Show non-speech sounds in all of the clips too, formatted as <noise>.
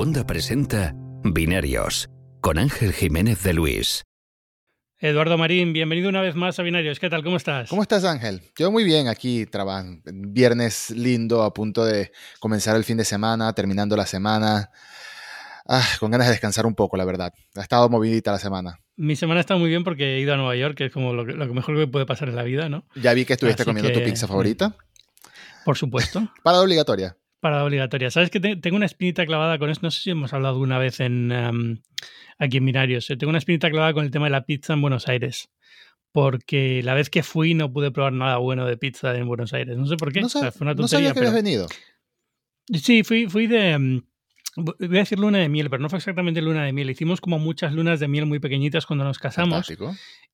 Segunda presenta Binarios con Ángel Jiménez de Luis. Eduardo Marín, bienvenido una vez más a Binarios. ¿Qué tal? ¿Cómo estás? ¿Cómo estás, Ángel? Yo muy bien aquí, trabajando. Viernes lindo, a punto de comenzar el fin de semana, terminando la semana. Ah, con ganas de descansar un poco, la verdad. Ha estado movidita la semana. Mi semana está muy bien porque he ido a Nueva York, que es como lo, que, mejor que puede pasar en la vida, ¿no? Ya vi que estuviste comiendo tu pizza favorita. <laughs> Por supuesto. Parada obligatoria. Parada obligatoria. ¿Sabes que tengo una espinita clavada con esto? No sé si hemos hablado alguna vez en, em, aquí en Binarios. Tengo una espinita clavada con el tema de la pizza en Buenos Aires. Porque la vez que fui no pude probar nada bueno de pizza en Buenos Aires. No sé por qué. No, fue una tontería, sabía que habías venido. Sí, fui, fui de em, Voy a decir luna de miel, pero no fue exactamente luna de miel. Hicimos como muchas lunas de miel muy pequeñitas cuando nos casamos.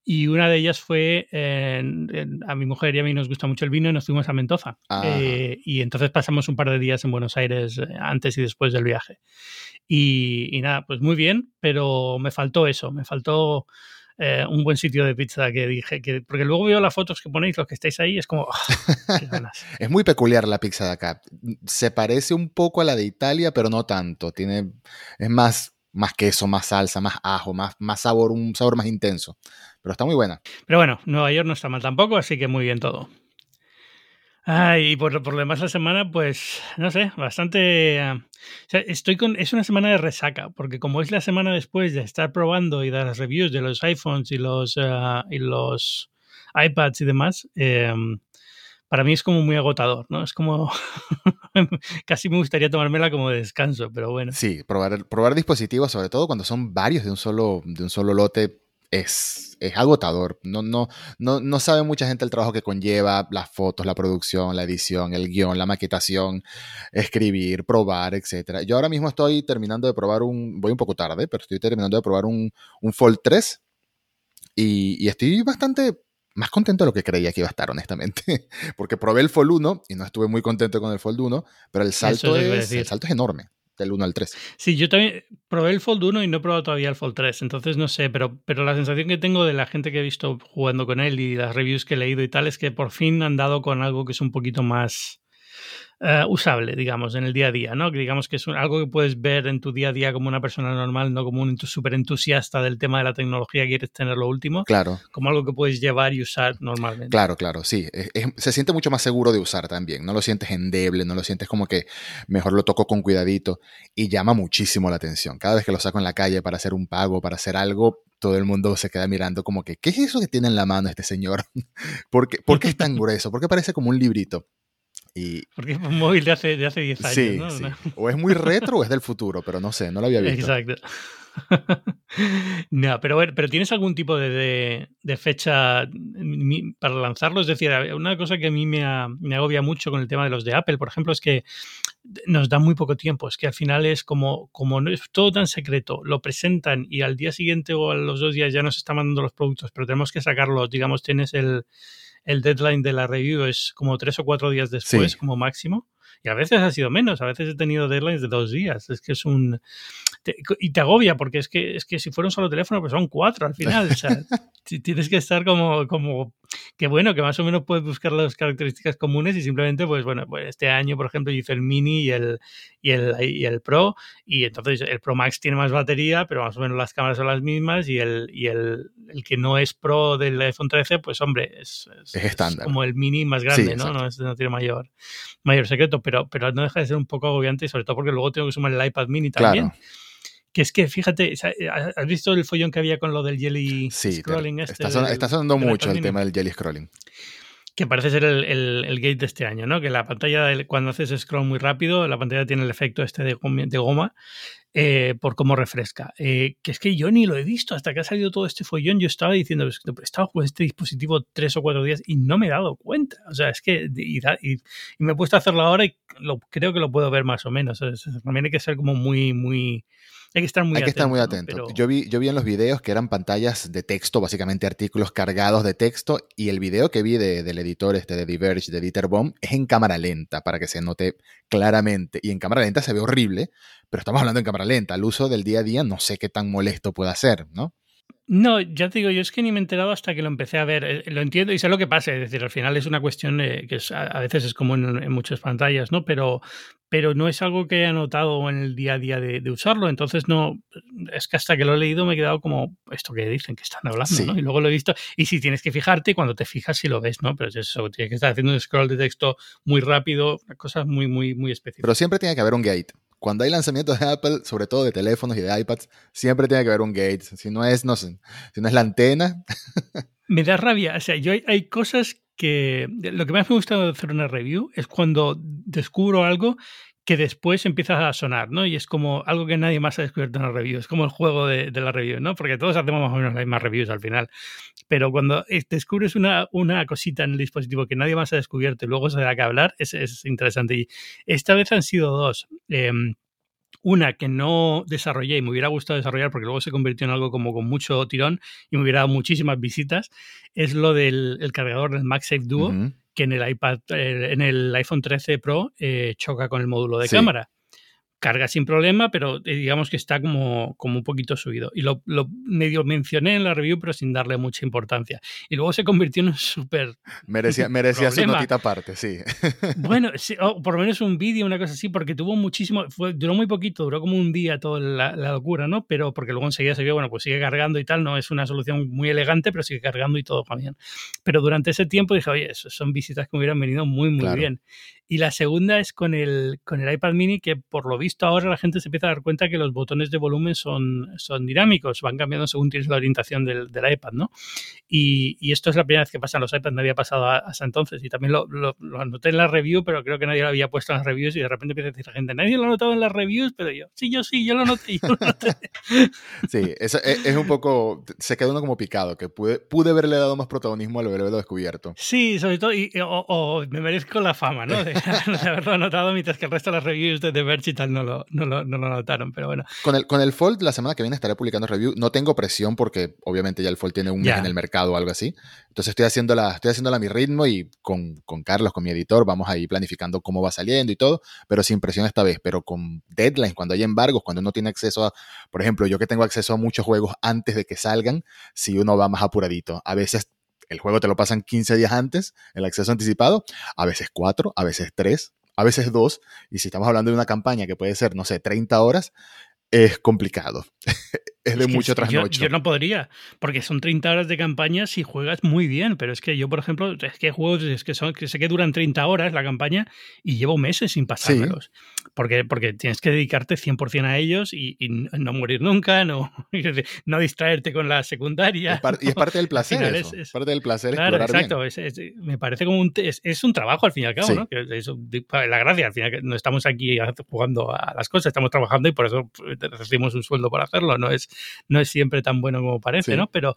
Y una de ellas fue, a mi mujer y a mí nos gusta mucho el vino y nos fuimos a Mendoza. Eh, y entonces pasamos un par de días en Buenos Aires eh, antes y después del viaje. Y, y, nada, pues muy bien, pero me faltó eso, me faltó eh, un buen sitio de pizza que dije, que, porque luego veo las fotos que ponéis, los que estáis ahí, es como... Ah, <laughs> es muy peculiar la pizza de acá. Se parece un poco a la de Italia, pero no tanto. Tiene, es más, más queso, más salsa, más ajo, más, más sabor, un sabor más intenso. Pero está muy buena. Pero bueno, Nueva York no está mal tampoco, así que muy bien todo. Ay, y por, por, lo demás la semana, pues, no sé, bastante... Uh, o sea, estoy con... Es una semana de resaca, porque como es la semana después de estar probando y dar las reviews de los iPhones y los, uh, y los iPads y demás, eh, para mí es como muy agotador, ¿no? Es como... <laughs> Casi me gustaría tomármela como descanso, pero bueno. Sí, probar, probar dispositivos, sobre todo cuando son varios de un solo, de un solo lote, es, es, agotador. No, no, no, no sabe mucha gente el trabajo que conlleva las fotos, la producción, la edición, el guion, la maquetación, escribir, probar, etc. Yo ahora mismo estoy terminando de probar un, voy un poco tarde, pero estoy terminando de probar un, un Fold 3 y, y, estoy bastante más contento de lo que creía que iba a estar, honestamente. <laughs> Porque probé el Fold 1 y no estuve muy contento con el Fold 1, pero el salto, es, el salto es enorme del 1 al 3. Sí, yo también probé el Fold 1 y no he probado todavía el Fold 3, entonces no sé, pero, pero la sensación que tengo de la gente que he visto jugando con él y las reviews que he leído y tal es que por fin han dado con algo que es un poquito más eh, usable, digamos, en el día a día, ¿no? Que digamos que es algo que puedes ver en tu día a día como una persona normal, no como un súper entusiasta del tema de la tecnología que quieres tener lo último. Claro. Como algo que puedes llevar y usar normalmente. Claro, claro, sí. se siente mucho más seguro de usar también. No lo sientes endeble, no lo sientes como que mejor lo toco con cuidadito y llama muchísimo la atención. Cada vez que lo saco en la calle para hacer un pago, para hacer algo, todo el mundo se queda mirando como que, ¿qué es eso que tiene en la mano este señor? <laughs> ¿Por qué, ¿Por qué es tan grueso? ¿Por qué parece como un librito? Porque es un móvil de hace, de hace 10 años. Sí, sí. O es muy retro o es del futuro, pero no sé, no lo había visto. Exacto. <laughs> no, pero, pero ¿tienes algún tipo de, de, fecha para lanzarlo? Es decir, una cosa que a mí me, me, agobia mucho con el tema de los de Apple, por ejemplo, es que nos da muy poco tiempo. Es que al final es como, como no es todo tan secreto, lo presentan y al día siguiente o a los dos días ya nos están mandando los productos, pero tenemos que sacarlos. Digamos, tienes el el deadline de la review es como tres o cuatro días después, como máximo. Y a veces ha sido menos, a veces he tenido deadlines de dos días. Es que es un. y te agobia, porque es que, es que si fuera un solo teléfono, pues son cuatro al final. O sea, <laughs> tienes que estar como, como. Que bueno, que más o menos puedes buscar las características comunes y simplemente, pues bueno, pues este año, por ejemplo, hice el Mini y el, y el, y el Pro. Y entonces el Pro Max tiene más batería, pero más o menos las cámaras son las mismas. Y el, y el, el que no es Pro del iPhone 13, pues hombre, es, es, estándar. como el Mini más grande, ¿no? No, no tiene mayor, mayor secreto pero, pero no deja de ser un poco agobiante, sobre todo porque luego tengo que sumar el iPad mini también. Que es que, fíjate, ¿has visto el follón que había con lo del jelly scrolling? Este está, sonando mucho el tema del jelly scrolling que parece ser el, el, gate de este año, ¿no? Que la pantalla, cuando haces scroll muy rápido, la pantalla tiene el efecto este de goma eh, por cómo refresca. Eh, que es que yo ni lo he visto hasta que ha salido todo este follón. Yo estaba diciendo, pues, estaba con este dispositivo tres o cuatro días y no me he dado cuenta. O sea, es que y, y, me he puesto a hacerlo ahora y lo, creo que lo puedo ver más o menos. también hay que ser como muy, muy hay que estar muy Hay que estar muy atento. Yo, vi, yo vi en los videos que eran pantallas de texto, básicamente artículos cargados de texto, y el video que vi del editor este de Diverge, de Dieter Bohm, es en cámara lenta, para que se note claramente. Y en cámara lenta se ve horrible, pero estamos hablando en cámara lenta. El uso del día a día no sé qué tan molesto puede ser, ¿no? No, ya te digo, yo es que ni me he enterado hasta que lo empecé a ver. Eh, lo entiendo y sé lo que pasa. Es decir, al final es una cuestión eh, que a veces es como en, muchas pantallas, ¿no? Pero, pero no es algo que haya notado en el día a día de, usarlo. Entonces, no. Es que hasta que lo he leído me he quedado como esto que dicen que están hablando, ¿no? Y luego lo he visto. Y si tienes que fijarte, cuando te fijas, si lo ves, ¿no? Pero es eso, tienes que estar haciendo un scroll de texto muy rápido, cosas muy, muy, muy específicas. Pero siempre tiene que haber un gate cuando hay lanzamientos de Apple, sobre todo de teléfonos y de iPads, siempre tiene que haber un gate. Si no es, no sé, si no es la antena. <laughs> me da rabia. O sea, yo hay, cosas que. Lo que más me gusta de hacer una review es cuando descubro algo que después empieza a sonar, ¿no? Y es como algo que nadie más ha descubierto en la review. Es como el juego de, la review, ¿no? Porque todos hacemos más o menos las mismas reviews al final. Pero cuando descubres una, una cosita en el dispositivo que nadie más ha descubierto y luego se da que hablar, es, es interesante. Y esta vez han sido dos. Em, una que no desarrollé y me hubiera gustado desarrollar porque luego se convirtió en algo como con mucho tirón y me hubiera dado muchísimas visitas, es lo del cargador del MagSafe Duo, que en el iPad, eh, en el iPhone 13 Pro eh, choca con el módulo de cámara carga sin problema, pero eh, digamos que está como, como un poquito subido. Y lo, medio mencioné en la review, pero sin darle mucha importancia. Y luego se convirtió en un súper. Merecía, <laughs> merecía su notita aparte, sí. <laughs> bueno, o por lo menos un vídeo, una cosa así, porque tuvo muchísimo. duró muy poquito, duró como un día toda la, locura, ¿no? Pero porque luego enseguida se vio, bueno, pues sigue cargando y tal. No es una solución muy elegante, pero sigue cargando y todo va bien. Pero durante ese tiempo dije, oye, son visitas que me hubieran venido muy, muy bien. Y la segunda es con el, con el iPad mini, que por lo visto ahora la gente se empieza a dar cuenta que los botones de volumen son, son dinámicos, van cambiando según tienes la orientación del, del iPad, ¿no? Y, y, esto es la primera vez que pasa en los iPads, no había pasado hasta entonces. Y también lo, lo, anoté en la review, pero creo que nadie lo había puesto en las reviews y de repente empieza a decir la gente, nadie lo ha notado en las reviews, pero yo, sí, yo sí, yo lo noté. Yo lo <laughs> noté. sí, es, es, un poco, se queda uno como picado, que pude, pude haberle dado más protagonismo al haberlo descubierto. Sí, sobre todo, y, o, me merezco la fama, ¿no? De, <laughs> haberlo notado, mientras que el resto de las reviews de The Verge y tal no lo, no lo, no lo notaron, pero bueno. Con el, con el Fold, la semana que viene estaré publicando review. No tengo presión porque obviamente ya el Fold tiene un mes en el mercado o algo así. Entonces estoy haciéndola, estoy haciéndola a mi ritmo y con, con Carlos, con mi editor, vamos ahí planificando cómo va saliendo y todo, pero sin presión esta vez, pero con deadlines, cuando hay embargos, cuando uno tiene acceso a, por ejemplo, yo que tengo acceso a muchos juegos antes de que salgan, si uno va más apuradito. A veces el juego te lo pasan 15 días antes, el acceso anticipado, a veces 4, a veces 3, a veces 2, y si estamos hablando de una campaña que puede ser, no sé, 30 horas, es complicado. <laughs> es de mucho trasnocho. Yo, no podría, porque son 30 horas de campaña si juegas muy bien, pero es que yo, por ejemplo, es que juegos es que, son, que sé que duran 30 horas la campaña y llevo meses sin pasármelos. Porque, porque tienes que dedicarte 100% a ellos y, no morir nunca, no, <laughs> no distraerte con la secundaria. y es parte del <laughs> placer. Eso. Es, parte del placer. Claro, exacto. me parece como un, es, un trabajo al fin y al cabo, ¿no? Que la gracia, al final, no estamos aquí jugando a las cosas, estamos trabajando y por eso pues, recibimos un sueldo por hacerlo, no es no es siempre tan bueno como parece, ¿no? Pero,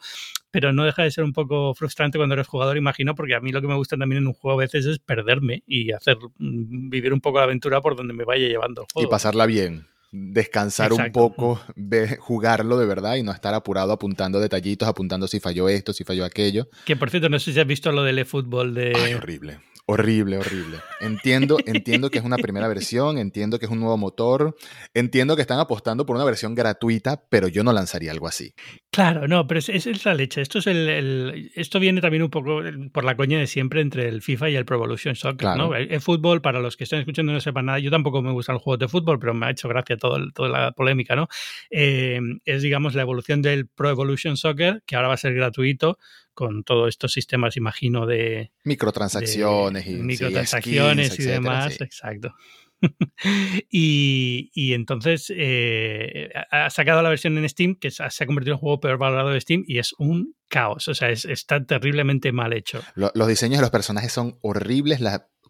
pero no deja de ser un poco frustrante cuando eres jugador, imagino, porque a mí lo que me gusta también en un juego a veces es perderme y hacer mm, vivir un poco la aventura por donde me vaya llevando el juego. Y pasarla bien descansar un poco, <laughs> jugarlo de verdad y no estar apurado apuntando detallitos, apuntando si falló esto, si falló aquello. Que por cierto, no sé si has visto lo del eFootball de... Ay, horrible. Horrible, horrible. Entiendo, <laughs> entiendo que es una primera versión, entiendo que es un nuevo motor, entiendo que están apostando por una versión gratuita, pero yo no lanzaría algo así. Claro, no, pero es, es la leche. Esto es el, esto viene también un poco por la coña de siempre entre el FIFA y el Pro Evolution Soccer, ¿no? El, fútbol, para los que están escuchando y no sepan nada, yo tampoco me gustan los juegos de fútbol, pero me ha hecho gracia todo toda la polémica, ¿no? Eh, es, digamos, la evolución del Pro Evolution Soccer, que ahora va a ser gratuito con todos estos sistemas, imagino, de microtransacciones y microtransacciones y demás, exacto. <laughs> y, entonces eh, ha sacado la versión en Steam, que se ha convertido en el juego peor valorado de Steam, y es un caos. O sea, está terriblemente mal hecho. los diseños de los personajes son horribles.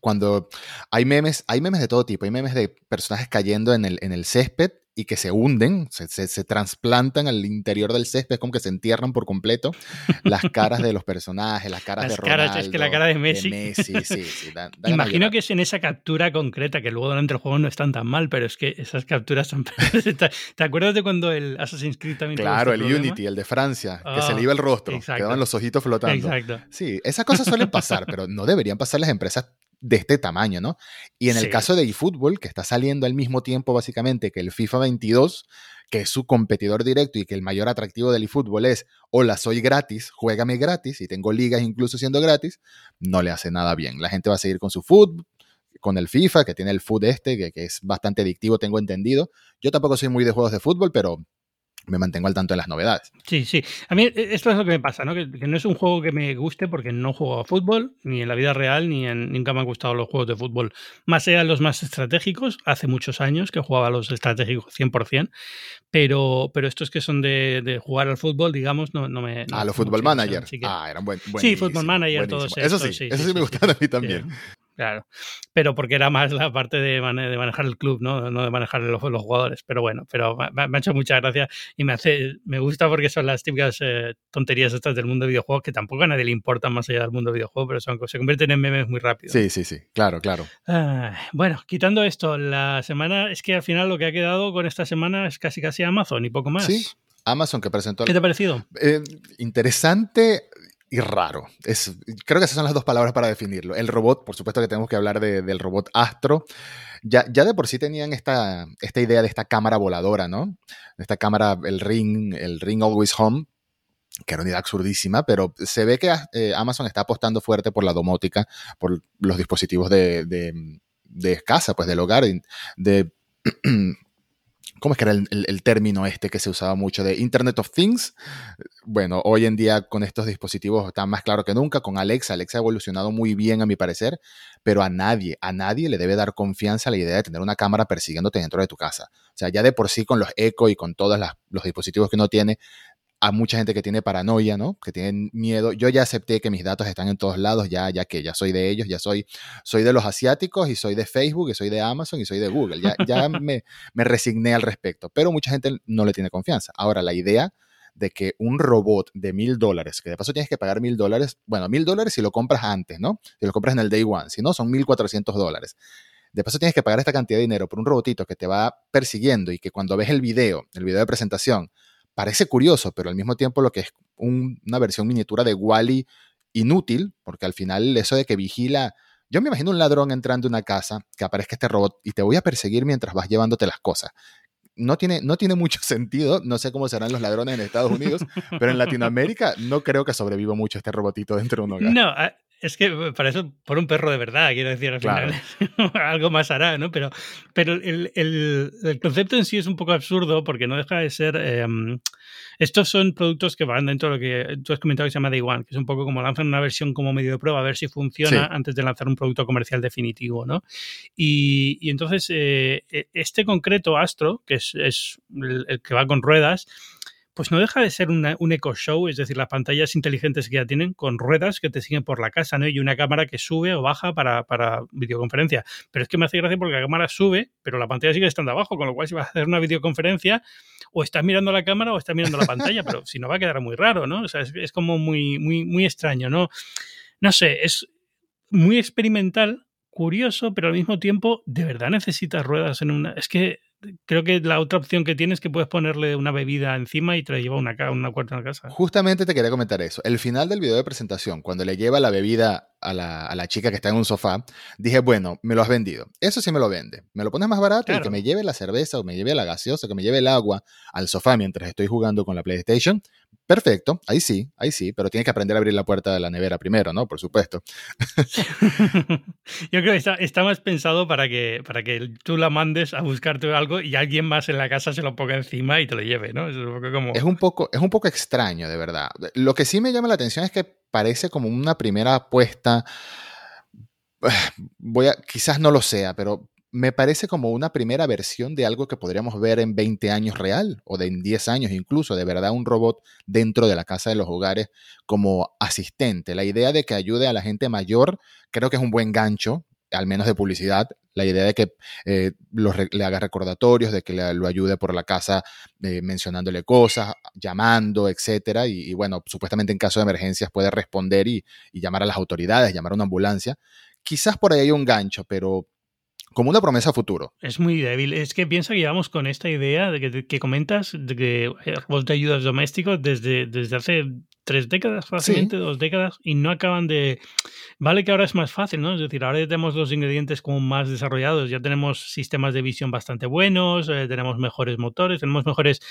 cuando hay memes, hay memes de todo tipo. Hay memes de personajes cayendo en el, en el césped y que se hunden, se, se, trasplantan al interior del césped, como que se entierran por completo las caras de los personajes, las caras de Ronaldo. Caras, es que la cara de Messi. sí, sí, <laughs> Imagino que es en esa captura concreta, que luego durante el juego no están tan mal, pero es que esas capturas son... <laughs> ¿Te acuerdas de cuando el Assassin's Creed también Claro, el Unity, el de Francia, que se le iba el rostro, quedaban los ojitos flotando. Exacto. Sí, esas cosas suelen pasar, pero no deberían pasar las empresas de este tamaño, ¿no? Y en el caso de eFootball, que está saliendo al mismo tiempo básicamente que el FIFA 22, que es su competidor directo y que el mayor atractivo del eFootball es, hola, soy gratis, juégame gratis y tengo ligas incluso siendo gratis, no le hace nada bien. La gente va a seguir con su fútbol, con el FIFA, que tiene el foot este, que, que es bastante adictivo, tengo entendido. Yo tampoco soy muy de juegos de fútbol, pero me mantengo al tanto de las novedades. Sí, sí. A mí e, esto es lo que me pasa, ¿no? Que, no es un juego que me guste porque no juego a fútbol, ni en la vida real, ni en, nunca me han gustado los juegos de fútbol. Más de los más estratégicos, hace muchos años que jugaba a los estratégicos 100%, pero, pero estos que son de, jugar al fútbol, digamos, no, no me... ah, los Football Manager. ah, eran buen, Sí, Football Manager, todos Eso sí, eso sí, me gustaban a mí también. Claro, pero porque era más la parte de, manejar el club, ¿no? no de manejar los, los jugadores. Pero bueno, pero me, ha hecho mucha gracia y me hace, me gusta porque son las típicas eh, tonterías estas del mundo de videojuegos que tampoco a nadie le importan más allá del mundo de videojuegos, pero son, se convierten en memes muy rápido. Sí, sí, sí, claro, claro. bueno, quitando esto, la semana, es que al final lo que ha quedado con esta semana es casi casi Amazon y poco más. Sí, Amazon que presentó. ¿Qué te ha parecido? Eh, interesante y raro. Es, creo que esas son las dos palabras para definirlo. El robot, por supuesto que tenemos que hablar del robot Astro. Ya, ya de por sí tenían esta, esta idea de esta cámara voladora, ¿no? Esta cámara, el Ring, el Ring Always Home, que era una idea absurdísima, pero se ve que eh, Amazon está apostando fuerte por la domótica, por los dispositivos de, de, casa, pues del hogar, de <clears throat> ¿Cómo es que era el, término este que se usaba mucho de Internet of Things? Bueno, hoy en día con estos dispositivos está más claro que nunca. Con Alexa, Alexa ha evolucionado muy bien a mi parecer, pero a nadie, a nadie le debe dar confianza la idea de tener una cámara persiguiéndote dentro de tu casa. O sea, ya de por sí con los Echo y con todos los dispositivos que uno tiene, a mucha gente que tiene paranoia, ¿no? Que tienen miedo. Yo ya acepté que mis datos están en todos lados, ya, ya que ya soy de ellos, ya soy, soy de los asiáticos y soy de Facebook y soy de Amazon y soy de Google. Ya, ya <laughs> me, me resigné al respecto, pero mucha gente no le tiene confianza. Ahora, la idea de que un robot de mil dólares, que de paso tienes que pagar mil dólares, bueno, mil dólares si lo compras antes, ¿no? Si lo compras en el day one, si no, son mil cuatrocientos dólares. De paso tienes que pagar esta cantidad de dinero por un robotito que te va persiguiendo y que cuando ves el video, el video de presentación, parece curioso, pero al mismo tiempo lo que es una versión miniatura de Wally inútil, porque al final eso de que vigila, yo me imagino un ladrón entrando en una casa, que aparezca este robot y te voy a perseguir mientras vas llevándote las cosas. No tiene, no tiene mucho <laughs> sentido, no sé cómo serán los ladrones en Estados Unidos, pero en Latinoamérica no creo que sobreviva mucho este robotito dentro de un hogar. No, es que para eso, por un perro de verdad, quiero decir, al final <laughs> algo más hará, ¿no? Pero, pero el, el, el, concepto en sí es un poco absurdo porque no deja de ser... Em, estos son productos que van dentro de lo que tú has comentado que se llama Day One, que es un poco como lanzan una versión como medio de prueba a ver si funciona antes de lanzar un producto comercial definitivo, ¿no? Y, y entonces, eh, e, este concreto Astro, que es, es el que va con ruedas, pues no deja de ser un eco show, es decir, las pantallas inteligentes que ya tienen con ruedas que te siguen por la casa, ¿no? Y una cámara que sube o baja para, para videoconferencia. Pero es que me hace gracia porque la cámara sube, pero la pantalla sigue estando abajo, con lo cual si vas a hacer una videoconferencia, o estás mirando la cámara o estás mirando la pantalla, pero si no va a quedar muy raro, ¿no? O sea, es, es como muy, muy, muy extraño, ¿no? No sé, es muy experimental, curioso, pero al mismo tiempo, ¿de verdad necesitas ruedas en una...? Es que creo que la otra opción que tienes es que puedes ponerle una bebida encima y te la lleva una, una cuarta en la casa. Justamente te quería comentar eso. El final del video de presentación, cuando le lleva la bebida a la, a la, chica que está en un sofá, dije, bueno, me lo has vendido. Eso sí me lo vende. Me lo pones más barato y que me lleve la cerveza o me lleve la gaseosa, que me lleve el agua al sofá mientras estoy jugando con la PlayStation. Perfecto, ahí sí, ahí sí, pero tienes que aprender a abrir la puerta de la nevera primero, ¿no? Por supuesto. <laughs> Yo creo que está, está, más pensado para que, para que tú la mandes a buscarte algo y alguien más en la casa se lo ponga encima y te lo lleve, ¿no? Es un poco como... Es un poco, es un poco extraño, de verdad. Lo que sí me llama la atención es que parece como una primera apuesta <sighs> voy a, quizás no lo sea, pero me parece como una primera versión de algo que podríamos ver en 20 años real o de en 10 años incluso, de verdad un robot dentro de la casa de los hogares como asistente. La idea de que ayude a la gente mayor creo que es un buen gancho, al menos de publicidad. La idea de que eh, le haga recordatorios, de que le, lo ayude por la casa eh, mencionándole cosas, llamando, etcétera. Y, bueno, supuestamente en caso de emergencias puede responder y, y llamar a las autoridades, llamar a una ambulancia. Quizás por ahí hay un gancho, pero como una promesa futuro. Es muy débil. Es que piensa que llevamos con esta idea de que, que comentas de que robots de ayudas domésticos desde, desde hace tres décadas, fácilmente, dos décadas, y no acaban de... Vale que ahora es más fácil, ¿no? Es decir, ahora ya tenemos los ingredientes como más desarrollados, ya tenemos sistemas de visión bastante buenos, eh, tenemos mejores motores, tenemos mejores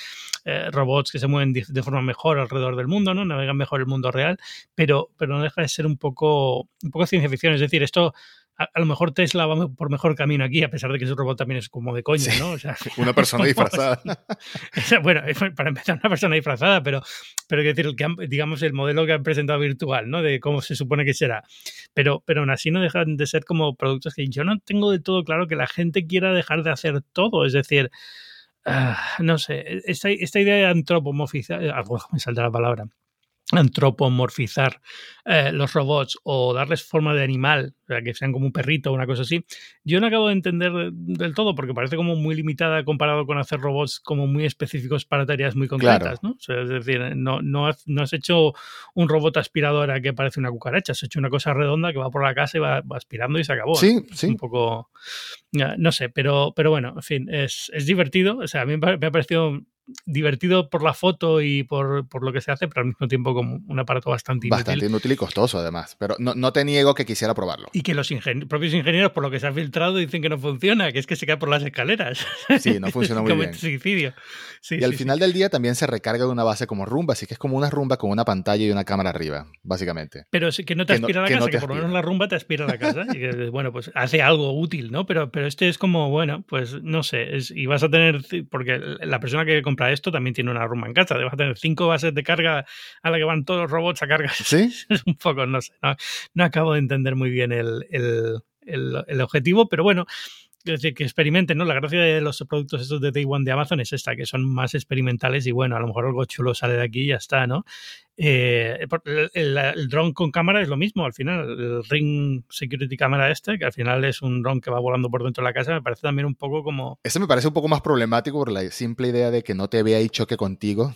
eh, robots que se mueven de, forma mejor alrededor del mundo, ¿no? Navegan mejor el mundo real, pero, pero no deja de ser un poco, un poco ciencia ficción. Es decir, esto a, lo mejor Tesla va por mejor camino aquí, a pesar de que su robot también es como de coña, ¿no? O sea, <laughs> una persona <laughs> disfrazada. <laughs> bueno, para empezar, una persona disfrazada, pero, pero que decir, digamos, el modelo que han presentado virtual, ¿no? De cómo se supone que será. Pero, pero aún así no dejan de ser como productos que yo no tengo de todo claro que la gente quiera dejar de hacer todo. Es decir, ah, no sé, esta, esta idea de antropomorfizar, ah, me salta la palabra antropomorfizar eh, los robots o darles forma de animal, o sea, que sean como un perrito o una cosa así, yo no acabo de entender del todo porque parece como muy limitada comparado con hacer robots como muy específicos para tareas muy concretas, ¿no? es decir, no, no, has, no, has, hecho un robot aspiradora que parece una cucaracha, has hecho una cosa redonda que va por la casa y va, aspirando y se acabó. Sí, sí. Un poco, no sé, pero, pero bueno, en fin, es, es divertido, o sea, a mí me ha parecido divertido por la foto y por, por, lo que se hace, pero al mismo tiempo como un aparato bastante inútil. Bastante inútil y costoso además, pero no, no te niego que quisiera probarlo. Y que los propios ingenieros, por lo que se ha filtrado, dicen que no funciona, que es que se cae por las escaleras. <laughs> Sí, no funciona <laughs> muy bien. Suicidio. y al final del día también se recarga de una base como rumba, así que es como una rumba con una pantalla y una cámara arriba, básicamente. Pero que no te aspira a la casa, que por lo menos la rumba te aspira a la casa. y que, <laughs> bueno, pues hace algo útil, ¿no? Pero, pero este es como, bueno, pues no sé, es, y vas a tener, porque la persona que compra esto también tiene una rumba en casa. Debes tener cinco bases de carga a la que van todos los robots a cargar. Sí. <laughs> es un poco, no sé. No, acabo de entender muy bien el, el, el, objetivo, pero bueno. Es decir, que experimenten, ¿no? La gracia de los productos estos de Day One de Amazon es esta, que son más experimentales y bueno, a lo mejor algo chulo sale de aquí y ya está, ¿no? Eh, el, el, drone con cámara es lo mismo, al final, el Ring Security Camera este, que al final es un drone que va volando por dentro de la casa, me parece también un poco como... Ese me parece un poco más problemático por la simple idea de que no te vea y choque contigo,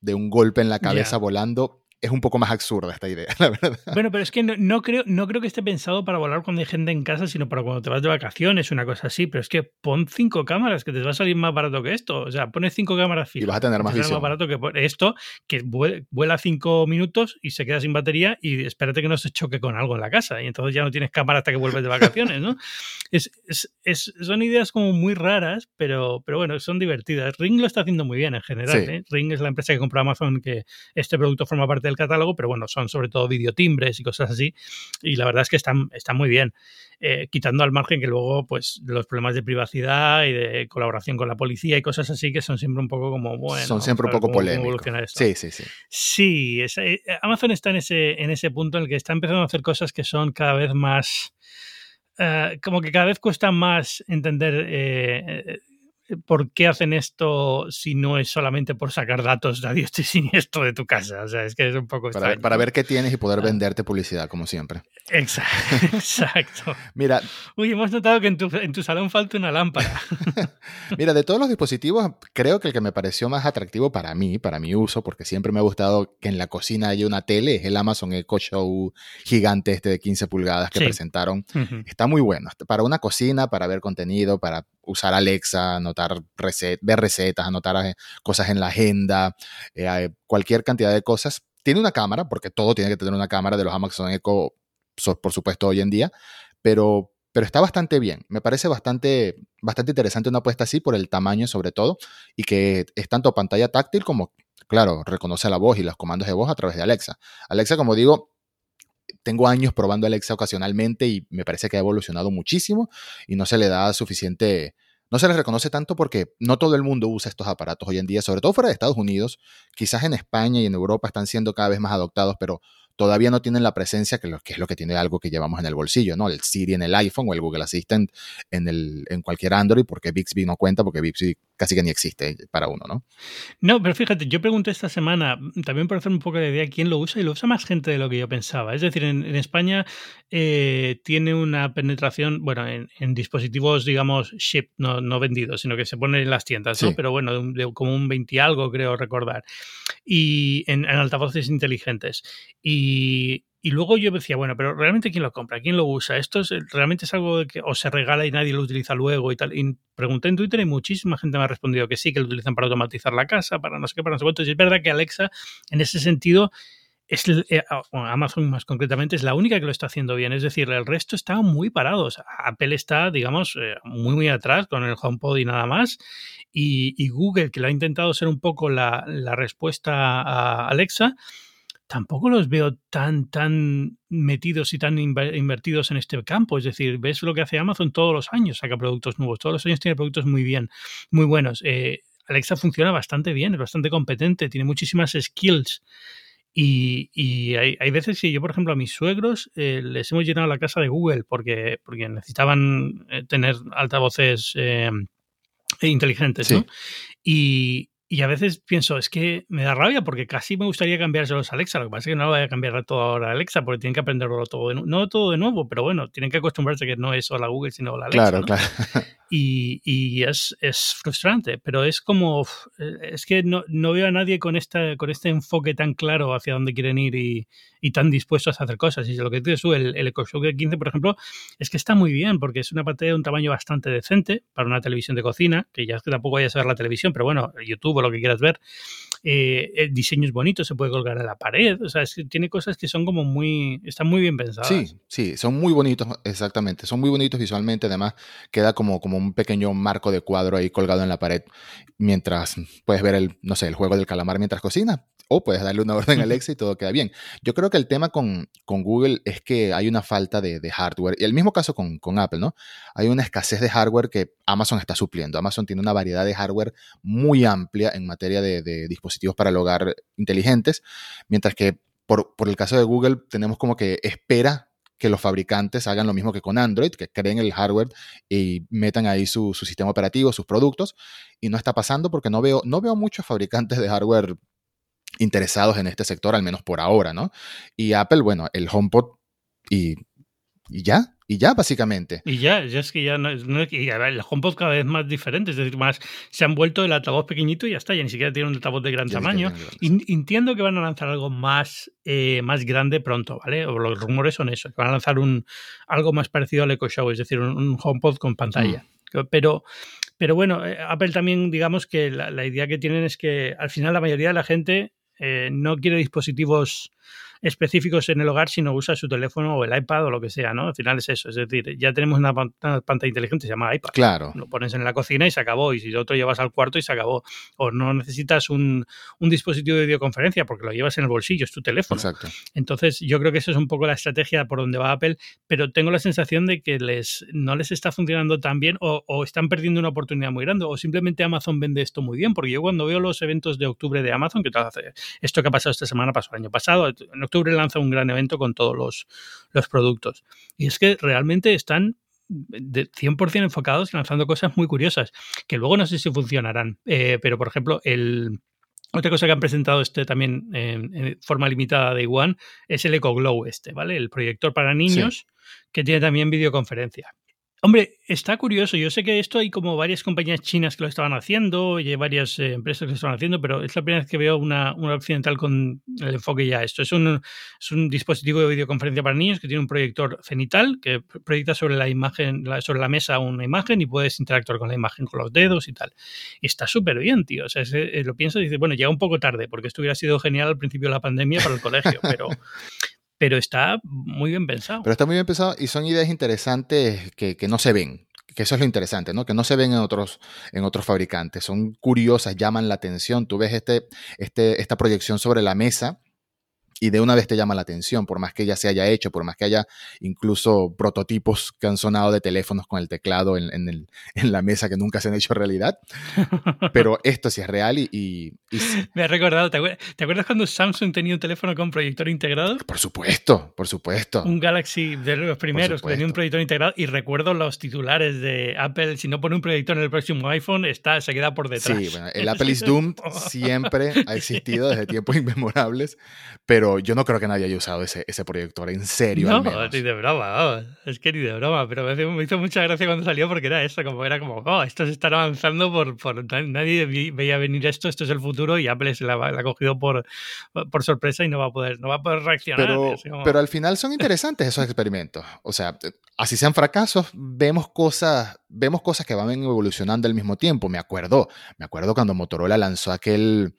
de un golpe en la cabeza volando es un poco más absurda esta idea, <laughs> la verdad. Bueno, pero es que no, creo, no creo que esté pensado para volar cuando hay gente en casa, sino para cuando te vas de vacaciones, una cosa así. Pero es que pon cinco cámaras, que te va a salir más barato que esto. O sea, pones cinco cámaras fijas. Y vas a tener más visión. más barato que esto, que vuela cinco minutos y se queda sin batería y espérate que no se choque con algo en la casa. Y entonces ya no tienes cámara hasta que vuelves de vacaciones, ¿no? <laughs> es, es, son ideas como muy raras, pero, pero bueno, son divertidas. Ring lo está haciendo muy bien en general. ¿eh? Ring es la empresa que compró Amazon que este producto forma parte del catálogo, pero bueno, son sobre todo videotimbres y cosas así. Y la verdad es que están, están muy bien. Eh, quitando al margen que luego, pues, los problemas de privacidad y de colaboración con la policía y cosas así que son siempre un poco como, bueno. Son siempre un poco polémicos. Sí, sí, sí. Sí, eh, Amazon está en ese, en ese punto en el que está empezando a hacer cosas que son cada vez más. Eh, como que cada vez cuesta más entender ¿por qué hacen esto si no es solamente por sacar datos de y siniestro de tu casa? O sea, es que es un poco para, para ver qué tienes y poder ah. venderte publicidad, como siempre. Exacto. <laughs> exacto. Mira. Uy, hemos notado que en tu, en tu salón falta una lámpara. <laughs> Mira, de todos los dispositivos, creo que el que me pareció más atractivo para mí, para mi uso, porque siempre me ha gustado que en la cocina haya una tele, es el Amazon Echo Show gigante este de 15 pulgadas que presentaron. Está muy bueno. Para una cocina, para ver contenido, para usar Alexa, anotar recet ver recetas, anotar eh, cosas en la agenda, eh, cualquier cantidad de cosas. Tiene una cámara, porque todo tiene que tener una cámara de los Amazon Echo, por supuesto, hoy en día, pero, pero está bastante bien. Me parece bastante, bastante interesante una apuesta así por el tamaño sobre todo y que es tanto pantalla táctil como, claro, reconoce la voz y los comandos de voz a través de Alexa. Alexa, como digo, tengo años probando Alexa ocasionalmente y me parece que ha evolucionado muchísimo y no se le da suficiente, no se le reconoce tanto porque no todo el mundo usa estos aparatos hoy en día, sobre todo fuera de Estados Unidos, quizás en España y en Europa están siendo cada vez más adoptados, pero todavía no tienen la presencia que, es lo que tiene algo que llevamos en el bolsillo, ¿no? El Siri en el iPhone o el Google Assistant en, el, en cualquier Android, porque Bixby no cuenta, porque Bixby casi que ni existe para uno, ¿no? No, pero fíjate, yo pregunté esta semana, también por hacer un poco de idea, quién lo usa y lo usa más gente de lo que yo pensaba. Es decir, en, España eh, tiene una penetración, bueno, en, dispositivos, digamos, ship, no, no, vendidos, sino que se ponen en las tiendas, ¿no? Pero bueno, de, como un 20 algo, creo recordar. Y en, en altavoces inteligentes. Y, y luego yo decía, bueno, pero realmente quién lo compra, quién lo usa, esto es, realmente es algo que o se regala y nadie lo utiliza luego y tal. Y pregunté en Twitter y muchísima gente me ha respondido que sí, que lo utilizan para automatizar la casa, para no sé qué, para no sé cuánto. Y es verdad que Alexa, en ese sentido, es, eh, Amazon más concretamente es la única que lo está haciendo bien. Es decir, el resto está muy parados. Apple está, digamos, eh, muy, muy atrás con el HomePod y nada más. Y, Google, que lo ha intentado ser un poco la respuesta a Alexa, tampoco los veo tan, tan metidos y tan invertidos en este campo. Es decir, ves lo que hace Amazon todos los años, saca productos nuevos, todos los años tiene productos muy bien, muy buenos. Eh, Alexa funciona bastante bien, es bastante competente, tiene muchísimas skills. Y, hay, veces que yo, por ejemplo, a mis suegros eh, les hemos llenado la casa de Google porque, porque necesitaban eh, tener altavoces eh, inteligentes, ¿no? Y, y a veces pienso, es que me da rabia porque casi me gustaría cambiárselos a Alexa. Lo que pasa es que no lo voy a cambiar todo ahora a Alexa porque tienen que aprenderlo todo. De, no todo de nuevo, pero bueno, tienen que acostumbrarse que no es la Google, sino la Alexa. Claro, claro. <laughs> Y, y es, es, frustrante, pero es como, es que no, no, veo a nadie con, esta, con este enfoque tan claro hacia dónde quieren ir y, y tan dispuestos a hacer cosas. Y lo que dices tú, el, el EcoShow 15, por ejemplo, es que está muy bien porque es una pantalla de un tamaño bastante decente para una televisión de cocina, que ya es que tampoco vayas a ver la televisión, pero bueno, YouTube lo que quieras ver. Eh, el diseño es bonito, se puede colgar en la pared, o sea, tiene cosas que son como muy, están muy bien pensadas. Sí, sí, son muy bonitos, exactamente, son muy bonitos visualmente, además queda como, como un pequeño marco de cuadro ahí colgado en la pared, mientras puedes ver el, no sé, el juego del calamar mientras cocina, o puedes darle una <laughs> orden a Alexa y todo queda bien. Yo creo que el tema con, con Google es que hay una falta de, de, hardware, y el mismo caso con, con Apple, ¿no? Hay una escasez de hardware que Amazon está supliendo. Amazon tiene una variedad de hardware muy amplia en materia de, de dispositivos para el hogar inteligentes, mientras que por, por, el caso de Google tenemos como que espera que los fabricantes hagan lo mismo que con Android, que creen el hardware y metan ahí su, su, sistema operativo, sus productos, y no está pasando porque no veo, no veo muchos fabricantes de hardware interesados en este sector, al menos por ahora, ¿no? Y Apple, bueno, el HomePod y, y ya, y ya, básicamente. Y ya, ya es que ya no, no y el HomePod cada vez más diferente, es decir, más se han vuelto el altavoz pequeñito y ya está, ya ni siquiera tiene un altavoz de gran tamaño. entiendo que van a lanzar algo más, eh, más grande pronto, ¿vale? O los rumores son eso, que van a lanzar un algo más parecido al Echo Show, es decir, un, HomePod con pantalla. Mm. Pero pero bueno, eh, Apple también, digamos que la, la, idea que tienen es que al final la mayoría de la gente eh, no quiere dispositivos específicos en el hogar, sino usa su teléfono o el iPad o lo que sea, ¿no? Al final es eso, es decir, ya tenemos una, pantalla inteligente, se llama iPad. Claro. Lo pones en la cocina y se acabó, y si lo otro llevas al cuarto y se acabó. O no necesitas un, un dispositivo de videoconferencia porque lo llevas en el bolsillo, es tu teléfono. Exacto. Entonces, yo creo que eso es un poco la estrategia por donde va Apple, pero tengo la sensación de que les, no les está funcionando tan bien o, o están perdiendo una oportunidad muy grande, o simplemente Amazon vende esto muy bien, porque yo cuando veo los eventos de octubre de Amazon, que tal hace esto que ha pasado esta semana pasó el año pasado, en octubre lanza un gran evento con todos los, los productos. Y es que realmente están de 100% enfocados lanzando cosas muy curiosas, que luego no sé si funcionarán, eh, pero por ejemplo, el, otra cosa que han presentado este también en, forma limitada de One es el Eco Glow este, ¿vale? El proyector para niños que tiene también videoconferencia. Hombre, está curioso. Yo sé que esto hay como varias compañías chinas que lo estaban haciendo y hay varias eh, empresas que lo estaban haciendo, pero es la primera vez que veo una, una occidental con el enfoque ya esto. Es un, es un dispositivo de videoconferencia para niños que tiene un proyector cenital que proyecta sobre la imagen, sobre la mesa una imagen y puedes interactuar con la imagen con los dedos y tal. Está súper bien, tío. O sea, eh, lo pienso y dices, bueno, llega un poco tarde porque esto hubiera sido genial al principio de la pandemia para el colegio, pero, <laughs> pero está muy bien pensado. Pero está muy bien pensado y son ideas interesantes que, que no se ven, que eso es lo interesante, ¿no? Que no se ven en otros, en otros fabricantes. Son curiosas, llaman la atención. Tú ves este, este, esta proyección sobre la mesa y de una vez te llama la atención, por más que ya se haya hecho, por más que haya incluso prototipos que han sonado de teléfonos con el teclado en, en, <laughs> en la mesa que nunca se han hecho realidad. <laughs> Pero esto sí es real y... y, Me ha recordado, ¿te acuerdas, cuando Samsung tenía un teléfono con proyector integrado? Por supuesto, por supuesto. Un Galaxy de los primeros que tenía un proyector integrado y recuerdo los titulares de Apple, si no pone un proyector en el próximo iPhone, está, se queda por detrás. Sí, bueno, el Apple <laughs> is Doomed siempre ha existido desde tiempos inmemorables, pero yo no creo que nadie haya usado ese, ese proyector, en serio. No, ni de broma, es que ni de broma, pero me hizo mucha gracia cuando salió porque era eso, como era como, oh, esto se está avanzando por, por nadie veía venir esto, esto es el futuro y Apple se la, ha cogido por, por sorpresa y no va a poder, no va a poder reaccionar. Pero, pero al final son interesantes esos experimentos. O sea, así sean fracasos, vemos cosas, vemos cosas que van evolucionando al mismo tiempo. Me acuerdo, me acuerdo cuando Motorola lanzó aquel,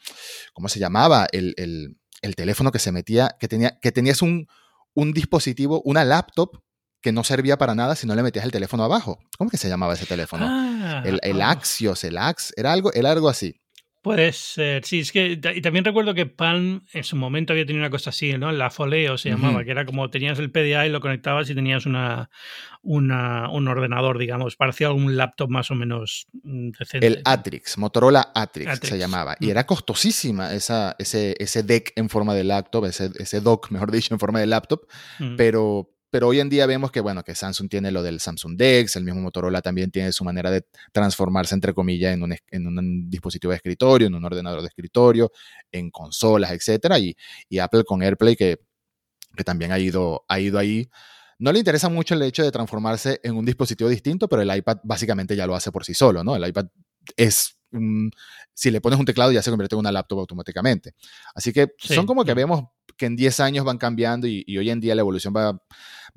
¿cómo se llamaba? el, el el teléfono que se metía, que, tenía, que tenías un, un dispositivo, una laptop que no servía para nada si no le metías el teléfono abajo. ¿Cómo que se llamaba ese teléfono? Ah, el, el. Axios, el Ax, era algo, era algo así. Puede ser, sí, es que y también recuerdo que Palm en su momento había tenido una cosa así, ¿no? La Foleo se llamaba, que era como tenías el PDA y lo conectabas y tenías una, una un ordenador, digamos, parecía un laptop más o menos mm, decente. El Atrix, Motorola Atrix, Atrix. se llamaba. Y Mm. era costosísima esa, ese, ese deck en forma de laptop, ese, ese dock, mejor dicho, en forma de laptop. Mm. Pero, pero hoy en día vemos que, bueno, que Samsung tiene lo del Samsung Dex, el mismo Motorola también tiene su manera de transformarse, entre comillas, en un, en un dispositivo de escritorio, en un ordenador de escritorio, en consolas, etcétera. Y, y Apple con AirPlay, que, que también ha ido, ha ido ahí. No le interesa mucho el hecho de transformarse en un dispositivo distinto, pero el iPad básicamente ya lo hace por sí solo, ¿no? El iPad es un- si le pones un teclado ya se convierte en una laptop automáticamente. Así que Sí. son como que vemos que en 10 años van cambiando y, y hoy en día la evolución va,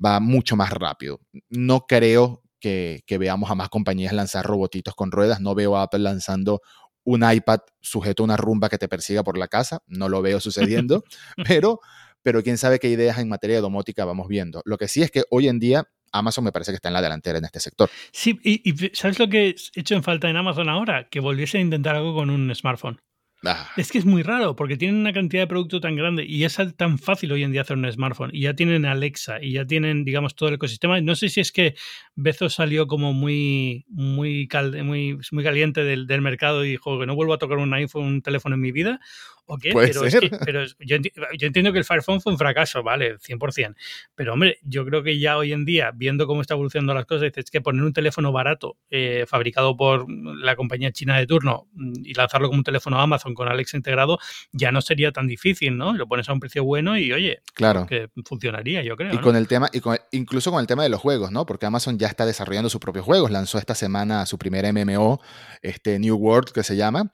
va mucho más rápido. No creo que, que veamos a más compañías lanzar robotitos con ruedas. No veo a Apple lanzando un iPad sujeto a una rumba que te persiga por la casa. No lo veo sucediendo, <laughs> pero, pero quién sabe qué ideas en materia de domótica vamos viendo. Lo que sí es que hoy en día Amazon me parece que está en la delantera en este sector. Sí, y, y ¿sabes lo que he hecho en falta en Amazon ahora? Que volviese a intentar algo con un smartphone. Ah, Es que es muy raro porque tienen una cantidad de producto tan grande y es tan fácil hoy en día hacer un smartphone. Y ya tienen Alexa y ya tienen, digamos, todo el ecosistema. No sé si es que Bezos salió como muy, muy, cal- muy, muy caliente del, del mercado y dijo que no vuelvo a tocar un iPhone, un teléfono en mi vida. ¿O qué? Puede pero es ser. que- pero yo, enti- yo entiendo que el Fire Phone fue un fracaso, vale, 100%. Pero hombre, yo creo que ya hoy en día, viendo cómo está evolucionando las cosas, dices que poner un teléfono barato eh, fabricado por la compañía china de turno mm, y lanzarlo como un teléfono Amazon con Alexa integrado ya no sería tan difícil, ¿no? Lo pones a un precio bueno y oye, claro. que funcionaría, yo creo. Y ¿no? con el tema, y con- incluso con el tema de los juegos, ¿no? Porque Amazon ya está desarrollando sus propios juegos. Lanzó esta semana su primer MMO, este New World, que se llama.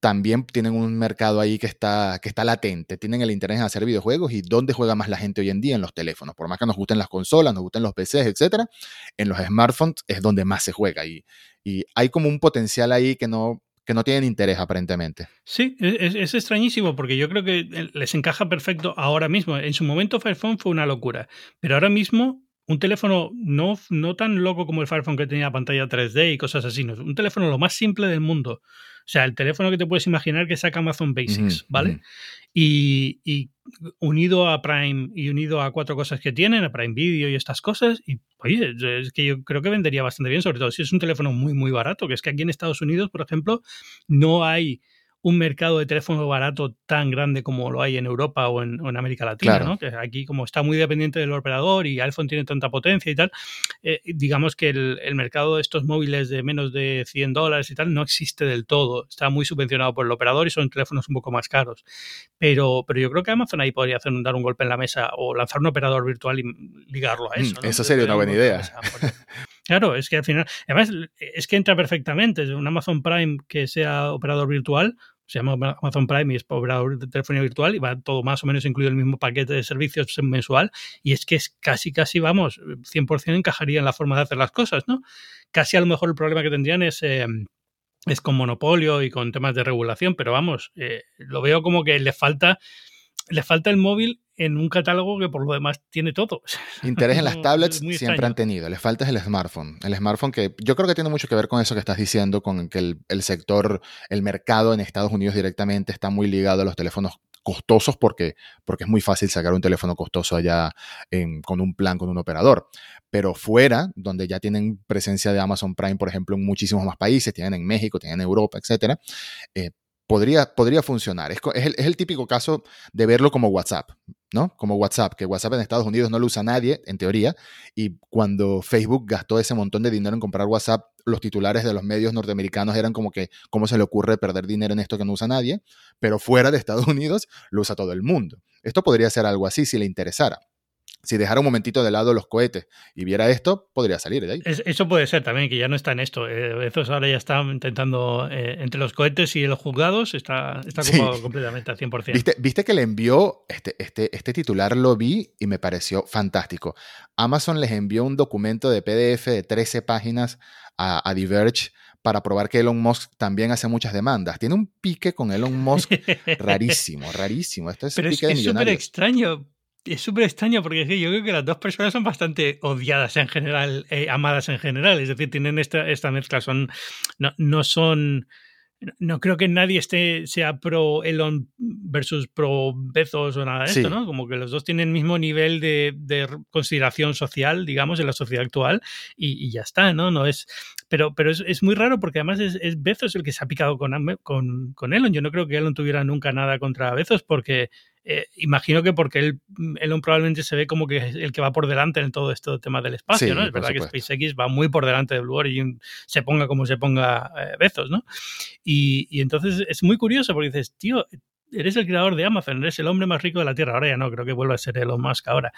También tienen un mercado ahí que está, que está latente. Tienen el interés en hacer videojuegos y dónde juega más la gente hoy en día en los teléfonos. Por más que nos gusten las consolas, nos gusten los PCs, etcétera, en los smartphones es donde más se juega. Y, y hay como un potencial ahí que no, que no tienen interés aparentemente. Sí, es, es extrañísimo porque yo creo que les encaja perfecto ahora mismo. En su momento Fire Phone fue una locura, pero ahora mismo un teléfono no, no tan loco como el Fire Phone que tenía pantalla 3D y cosas así, no, un teléfono lo más simple del mundo. O sea, el teléfono que te puedes imaginar que saca Amazon Basics, ¿vale? y, y unido a Prime y unido a cuatro cosas que tienen, a Prime Video y estas cosas, y oye, es que yo creo que vendería bastante bien, sobre todo si es un teléfono muy, muy barato, que es que aquí en Estados Unidos, por ejemplo, no hay un mercado de teléfono barato tan grande como lo hay en Europa o en, o en América Latina, Claro. ¿no? Que aquí como está muy dependiente del operador y iPhone tiene tanta potencia y tal, eh, digamos que el, el mercado de estos móviles de menos de 100 dólares y tal no existe del todo. Está muy subvencionado por el operador y son teléfonos un poco más caros. Pero, pero yo creo que Amazon ahí podría hacer un, dar un golpe en la mesa o lanzar un operador virtual y ligarlo a Mm, eso. ¿no? eso sería una Un buena idea. mesa, porque- Claro, es que al final, además, es que entra perfectamente. Un Amazon Prime que sea operador virtual, se llama Amazon Prime y es operador de telefonía virtual y va todo más o menos incluido el mismo paquete de servicios mensual. Y es que es casi, casi, vamos, 100% encajaría en la forma de hacer las cosas, ¿no? Casi a lo mejor el problema que tendrían es. eh, es con monopolio y con temas de regulación, pero vamos, eh, lo veo como que le falta, le falta el móvil en un catálogo que por lo demás tiene todo. <laughs> Interés en las tablets siempre extraño. han tenido. Les falta es el smartphone. El smartphone que yo creo que tiene mucho que ver con eso que estás diciendo, con que el, el sector, el mercado en Estados Unidos directamente está muy ligado a los teléfonos costosos porque, porque es muy fácil sacar un teléfono costoso allá en- con un plan, con un operador. Pero fuera, donde ya tienen presencia de Amazon Prime, por ejemplo, en muchísimos más países, tienen en México, tienen en Europa, etcétera, eh, podría, podría funcionar. Es, es el, es el típico caso de verlo como WhatsApp, ¿no? Como WhatsApp, que WhatsApp en Estados Unidos no lo usa nadie, en teoría, y cuando Facebook gastó ese montón de dinero en comprar WhatsApp, los titulares de los medios norteamericanos eran como que, ¿cómo se le ocurre perder dinero en esto que no usa nadie? Pero fuera de Estados <laughs> Unidos lo usa todo el mundo. Esto podría ser algo así si le interesara. Si dejara un momentito de lado los cohetes y viera esto, podría salir de ahí. Es- eso puede ser también, que ya no está en esto. Eh, ahora ya está intentando, eh, entre los cohetes y los juzgados, está, está Sí. ocupado completamente al 100%. ¿Viste, viste que le envió, este, este, este titular lo vi y me pareció fantástico. Amazon les envió un documento de PDF de 13 páginas a, a Diverge para probar que Elon Musk también hace muchas demandas. Tiene un pique con Elon Musk <laughs> rarísimo, rarísimo. Esto es Pero pique es de súper extraño. Es súper extraño porque es que yo creo que las dos personas son bastante odiadas en general, eh, amadas en general. Es decir, tienen esta, esta mezcla. Son, no, no son. No creo que nadie esté, sea pro Elon versus pro Bezos o nada de Sí. esto, ¿no? Como que los dos tienen el mismo nivel de, de consideración social, digamos, en la sociedad actual y, y ya está, ¿no? No es. Pero, pero es, es muy raro porque además es, es Bezos el que se ha picado con, con, con Elon. Yo no creo que Elon tuviera nunca nada contra Bezos porque eh, imagino que porque él, Elon probablemente se ve como que es el que va por delante en todo esto tema del espacio, Sí, ¿no? Es verdad que supuesto. SpaceX va muy por delante de Blue Origin, se ponga como se ponga eh, Bezos, ¿no? Y, y entonces es muy curioso porque dices, tío, eres el creador de Amazon, eres el hombre más rico de la Tierra. Ahora ya no, creo que vuelva a ser Elon Musk ahora.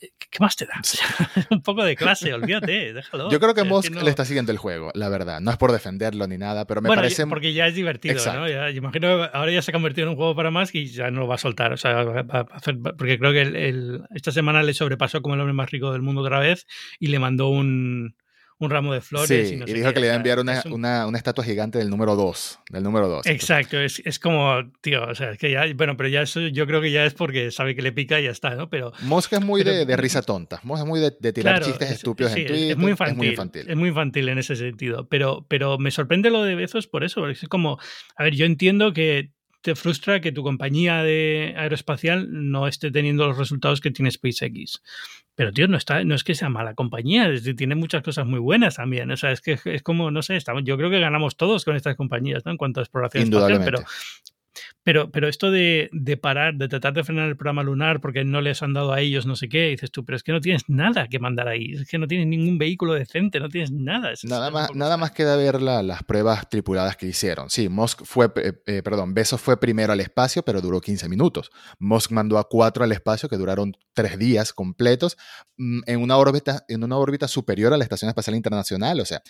¿Qué más te da? <laughs> Un poco de clase, olvídate, déjalo. Yo creo que no- le está siguiendo el juego, la verdad. No es por defenderlo ni nada, pero me bueno, parece... porque ya es divertido, Exacto. ¿no? Ya, yo imagino que ahora ya se ha convertido en un juego para más y ya no lo va a soltar. O sea, va va a hacer, porque creo que el- el- esta semana le sobrepasó como el hombre más rico del mundo otra vez y le mandó un, un ramo de flores. Sí, y, no sé dijo qué. que le iba a enviar una, es un- una, una estatua gigante del número 2, del número 2. Exacto, es, es como, tío, o sea, es que ya, bueno, pero ya eso yo creo que ya es porque sabe que le pica y ya está, ¿no? Pero Musk es muy pero- de, de risa tonta. Musk es muy de, de tirar Claro, chistes es- estúpidos sí, en es- Twitter. Es muy infantil. Es muy infantil, en ese sentido. Pero, pero me sorprende lo de Bezos por eso. porque Es como, a ver, yo entiendo que te frustra que tu compañía de aeroespacial no esté teniendo los resultados que tiene SpaceX. Pero, tío, no, está, no es que sea mala compañía, es tiene muchas cosas muy buenas también. O sea, es que es como, no sé, estamos, yo creo que ganamos todos con estas compañías, ¿no? En cuanto a exploración espacial, pero pero, pero esto de, de parar, de tratar de frenar el programa lunar porque no les han dado a ellos no sé qué, dices tú, pero es que no tienes nada que mandar ahí, es que no tienes ningún vehículo decente, no tienes nada. Es- Nada más, nada más queda ver la- las pruebas tripuladas que hicieron. Sí, Musk fue, eh, eh, perdón, Bezos fue primero al espacio, pero duró 15 minutos. Musk mandó a cuatro al espacio que duraron tres días completos mm, en una órbita, en una órbita superior a la Estación Espacial Internacional. O sea,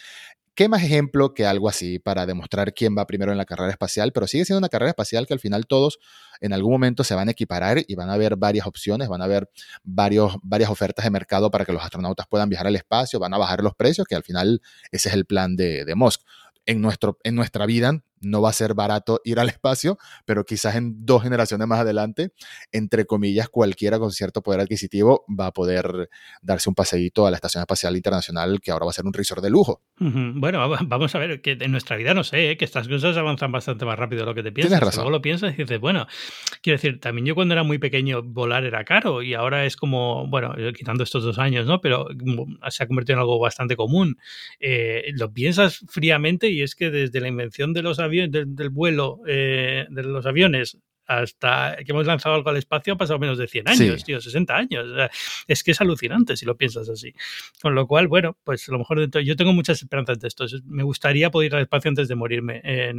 ¿qué más ejemplo que algo así para demostrar quién va primero en la carrera espacial? Pero sigue siendo una carrera espacial que al final todos en algún momento se van a equiparar y van a haber varias opciones, van a haber varios, varias ofertas de mercado para que los astronautas puedan viajar al espacio, van a bajar los precios, que al final ese es el plan de, de Musk. En, nuestro, en nuestra vida no va a ser barato ir al <laughs> espacio, pero quizás en dos generaciones más adelante, entre comillas, cualquiera con cierto poder adquisitivo va a poder darse un paseíto a la Estación Espacial Internacional, que ahora va a ser un resort de lujo. Bueno, va- vamos a ver, que en nuestra vida no sé, ¿eh? que estas cosas avanzan bastante más rápido de lo que te piensas. Tienes razón. Luego lo piensas y dices, bueno, quiero decir, también yo cuando era muy pequeño volar era caro y ahora es como, bueno, eh, quitando estos dos años, ¿no? Pero mm, se ha convertido en algo bastante común. Eh, lo piensas fríamente y es que desde la invención de los aviones, del, del vuelo eh, de los aviones hasta que hemos lanzado algo al espacio ha pasado menos de 100 años, Sí. tío, 60 años. O sea, es que es alucinante si lo piensas así. Con lo cual, bueno, pues a lo mejor dentro, yo tengo muchas esperanzas de esto. Es- Me gustaría poder ir al espacio antes de morirme. Eh,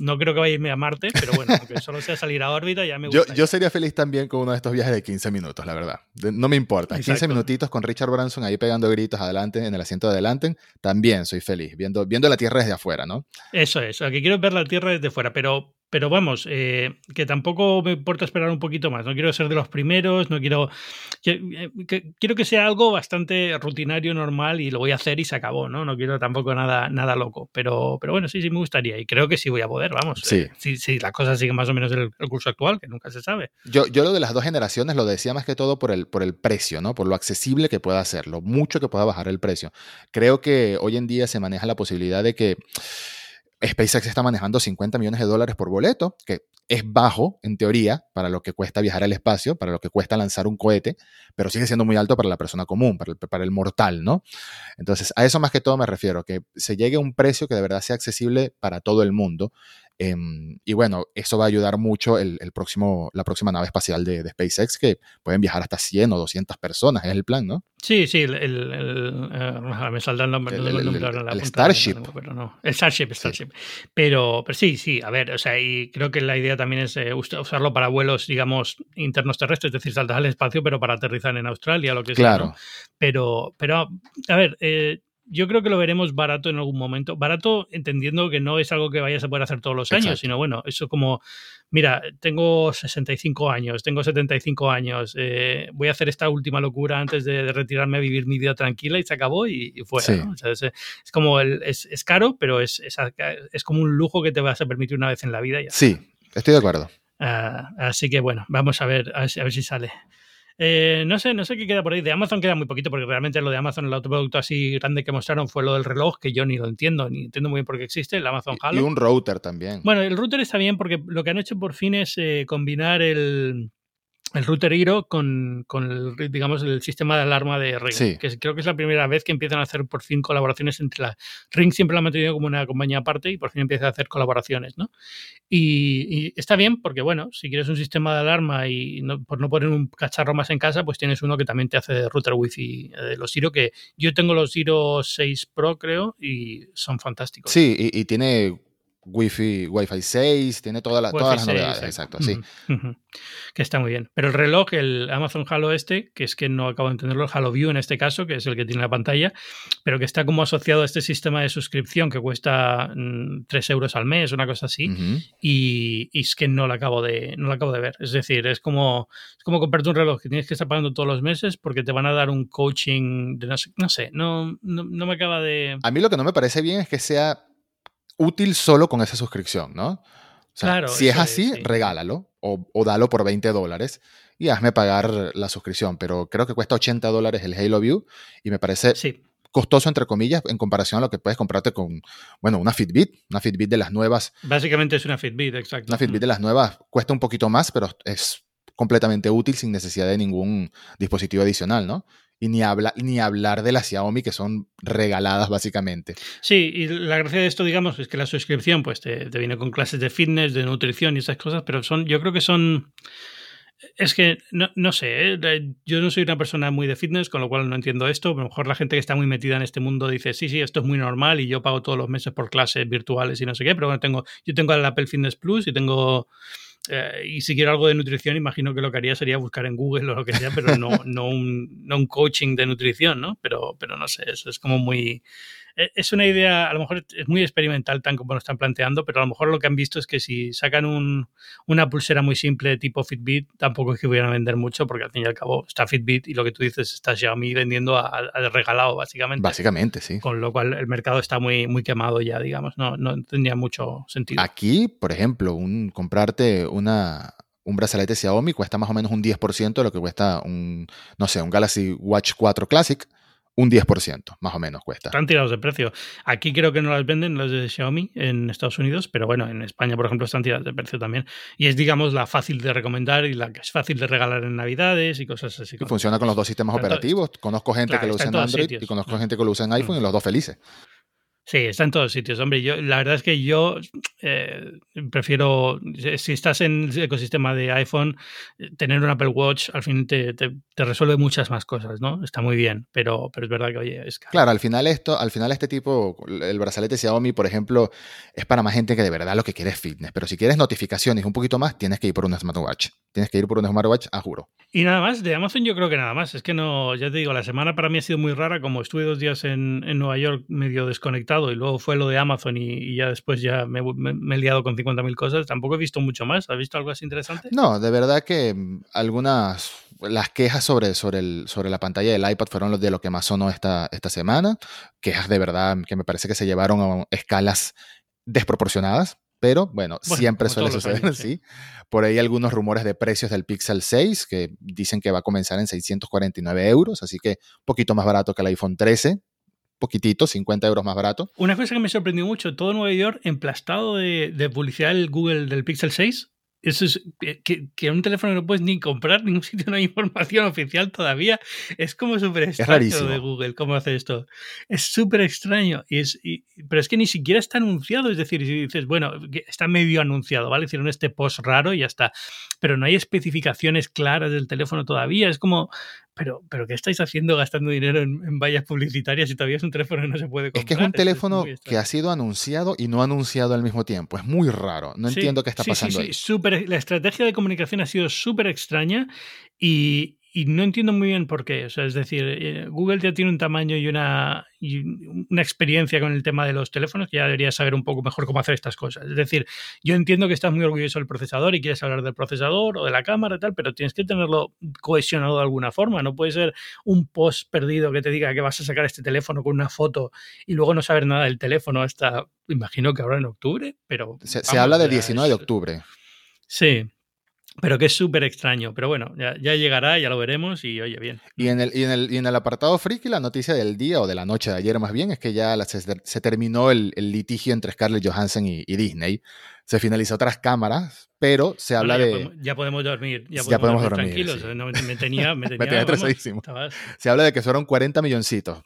no creo que vaya a irme a Marte, pero bueno, aunque <laughs> solo sea salir a órbita, ya me Yo, gustaría. yo sería feliz también con uno de estos viajes de 15 minutos, la verdad. No me importa. 15 Exacto. minutitos con Richard Branson ahí pegando gritos adelante en el asiento de adelante, también soy feliz, viendo, viendo la Tierra desde afuera, ¿no? Eso es, que quiero ver la Tierra desde fuera, pero, pero vamos, eh, que tampoco me importa esperar un poquito más. No quiero ser de los primeros, no quiero. que- eh, que- quiero que sea algo bastante rutinario, normal y lo voy a hacer y se acabó, ¿no? No quiero tampoco nada, nada loco, pero, pero bueno, sí, sí me gustaría y creo que sí voy a poder, vamos. Sí. Eh, si, si las cosas siguen más o menos el, el curso actual, que nunca se sabe. Yo, yo lo de las dos generaciones lo decía más que todo por el, por el precio, ¿no? Por lo accesible que pueda ser, lo mucho que pueda bajar el precio. Creo que hoy en día se maneja la posibilidad de que SpaceX está manejando 50 millones de dólares por boleto, que es bajo en teoría para lo que cuesta viajar al espacio, para lo que cuesta lanzar un cohete, pero sigue siendo muy alto para la persona común, para el, mortal, ¿no? Entonces, a eso más que todo me refiero, que se llegue a un precio que de verdad sea accesible para todo el mundo. Em, y bueno, eso va a ayudar mucho el, el próximo, la próxima nave espacial de, de SpaceX, que pueden viajar hasta 100 o 200 personas, es el plan, ¿no? Sí, sí, el, el- el, eh, me saldrá el nombre, El- Starship. pero no. El Starship, Starship. Pero, pero sí, sí, a ver, o sea, y creo que la idea también es eh, us- usarlo para vuelos, digamos, internos terrestres, es decir, saltar al espacio, pero para aterrizar en Australia, lo que sea. Claro. ¿no? Pero, pero, a ver, eh, yo creo que lo veremos barato en algún momento. Barato entendiendo que no es algo que vayas a poder hacer todos los años, sino bueno, eso como, mira, tengo 65 años, tengo 75 años, eh, voy a hacer esta última locura antes de, retirarme a vivir mi vida tranquila y se acabó y, fuera. es, como, el, es, caro, pero es, es, como un lujo que te vas a permitir una vez en la vida. Sí, estoy de acuerdo. Ah, así que bueno, vamos a ver, a ver si sale. Eh, no sé, no sé qué queda por ahí. De Amazon queda muy poquito, porque realmente lo de Amazon, el autoproducto así grande que mostraron fue lo del reloj, que yo ni lo entiendo, ni entiendo muy bien por qué existe, el Amazon Halo. Y un router también. Bueno, el router está bien porque lo que han hecho por fin es eh, combinar el, el router Hero con, con, el, digamos, el sistema de alarma de Ring. Que creo que es la primera vez que empiezan a hacer por fin colaboraciones entre la Ring siempre la ha mantenido como una compañía aparte y por fin empieza a hacer colaboraciones, ¿no? Y, está bien porque, bueno, si quieres un sistema de alarma y por no poner un cacharro más en casa, pues tienes uno que también te hace de router wifi de los Hero, que yo tengo los Hero 6 Pro, creo, y son fantásticos. Sí, y, y tiene Wi-Fi, Wi-Fi 6, tiene todas las novedades, exacto, sí. Que está muy bien. Pero el reloj, el Amazon Halo este, que es que no acabo de entenderlo, el Halo View en este caso, que es el que tiene la pantalla, pero que está como asociado a este sistema de suscripción que cuesta 3 mm, euros al mes, una cosa así, y, es que no lo acabo de, no lo acabo de ver. Es decir, es como, es como comprarte un reloj que tienes que estar pagando todos los meses porque te van a dar un coaching de no sé, no, sé no, no me acaba de... A mí lo que no me parece bien es que sea útil solo con esa suscripción, ¿no? claro, si es así, regálalo o, o, dalo por 20 dólares y hazme pagar la suscripción. Pero creo que cuesta 80 dólares el Halo View y me parece costoso, entre comillas, en comparación a lo que puedes comprarte con, bueno, una Fitbit, una Fitbit de las nuevas. Básicamente es una Fitbit, exacto. Una Fitbit de las nuevas cuesta un poquito más, pero es completamente útil sin necesidad de ningún dispositivo adicional, ¿no? Y ni, habla, ni hablar de las Xiaomi que son regaladas básicamente. Sí, y la gracia de esto, digamos, es que la suscripción pues te, viene con clases de fitness, de nutrición y esas cosas, pero son, yo creo que son... Es que no, no sé, ¿eh? yo no soy una persona muy de fitness, con lo cual no entiendo esto. A lo mejor la gente que está muy metida en este mundo dice, sí, sí, esto es muy normal y yo pago todos los meses por clases virtuales y no sé qué, pero bueno, tengo, yo tengo el Apple Fitness Plus y tengo eh, y si quiero algo de nutrición, imagino que lo que haría sería buscar en Google o lo que sea, pero no, no, un, no un coaching de nutrición, ¿no? Pero, pero no sé, eso es como muy, es una idea, a lo mejor es muy experimental, tan como lo están planteando, pero a lo mejor lo que han visto es que si sacan un, una pulsera muy simple de tipo Fitbit, tampoco es que vayan a vender mucho, porque al fin y al cabo está Fitbit y lo que tú dices está Xiaomi vendiendo al regalado, básicamente. Básicamente, sí. Con lo cual el mercado está muy, muy quemado ya, digamos, no, no tendría mucho sentido. Aquí, por ejemplo, un, comprarte una, un brazalete Xiaomi cuesta más o menos un 10% de lo que cuesta un, no sé, un Galaxy Watch 4 Classic un 10%, más o menos cuesta. Están tirados de precio. Aquí creo que no las venden las de Xiaomi en Estados Unidos, pero bueno, en España, por ejemplo, están tiradas de precio también. Y es, digamos, la fácil de recomendar y la que es fácil de regalar en Navidades y cosas así. Y funciona con los dos sistemas operativos. Conozco gente que lo usa en Android y conozco gente que lo usa en iPhone y los dos felices. Sí, está en todos sitios. Hombre, yo la verdad es que yo eh, prefiero, si estás en el ecosistema de iPhone, tener un Apple Watch al fin te, te, resuelve muchas más cosas, ¿no? Está muy bien, pero, pero es verdad que, oye, es Claro, al final esto, al final este tipo, el brazalete Xiaomi, por ejemplo, es para más gente que de verdad lo que quiere es fitness. Pero si quieres notificaciones un poquito más, tienes que ir por un smartwatch. Tienes que ir por un smartwatch, a juro. Y nada más, de Amazon yo creo que nada más. Es que no, ya te digo, la semana para mí ha sido muy rara, como estuve dos días en, en Nueva York medio desconectado y luego fue lo de Amazon y, ya después ya me, he liado con 50.000 cosas. Tampoco he visto mucho más. ¿Has visto algo así interesante? No, de verdad que mm, algunas, las quejas sobre, sobre, el, sobre la pantalla del iPad fueron de lo que más sonó esta, esta semana. Quejas de verdad que me parece que se llevaron a escalas desproporcionadas. Pero bueno, siempre suele suceder así. <laughs> Por ahí algunos rumores de precios del Pixel 6 que dicen que va a comenzar en 649 euros, así que un poquito más barato que el iPhone 13 poquitito, 50 euros más barato. Una cosa que me sorprendió mucho, todo Nueva York emplastado de, de publicidad del Google del Pixel 6. Eso es que, que, un teléfono no puedes ni comprar, <laughs> ningún sitio no hay información oficial todavía. Es como súper extraño de Google cómo hace esto. Es súper extraño. Y es, pero es que ni siquiera está anunciado. Es decir, si dices, bueno, está medio anunciado, ¿vale? Hicieron este post raro y ya está. Pero no hay especificaciones claras del teléfono todavía. Es como, pero, pero ¿qué estáis haciendo gastando dinero en, vallas publicitarias si todavía es un teléfono que no se puede comprar? Es que es un teléfono que ha sido anunciado y no anunciado al mismo tiempo. Es muy raro. No entiendo qué está pasando sí, ahí. Super, la estrategia de comunicación ha sido súper extraña y, y no entiendo muy bien por qué. O sea, es decir, eh, Google ya tiene un tamaño y una, y una experiencia con el tema de los teléfonos que ya debería saber un poco mejor cómo hacer estas cosas. Es decir, yo entiendo que estás muy orgulloso del procesador y quieres hablar del procesador o de la cámara y tal, pero tienes que tenerlo cohesionado de alguna forma. No puede ser un post perdido que te diga que vas a sacar este teléfono con una foto y luego no saber nada del teléfono hasta, imagino que ahora en octubre, pero... Se, habla de 19 de octubre. Sí, pero que es súper extraño. Pero bueno, ya, llegará, ya lo veremos y oye, bien. Y en, el, y, en el, y en el apartado friki, la noticia del día o de la noche de ayer más bien es que ya se, terminó el, litigio entre Scarlett Johansson y, Disney. Se finalizó tras cámaras, pero se habla de... ya podemos dormir, ya podemos, dormir, tranquilos. me, tenía, me <laughs> tenía, Se habla de que fueron 40 milloncitos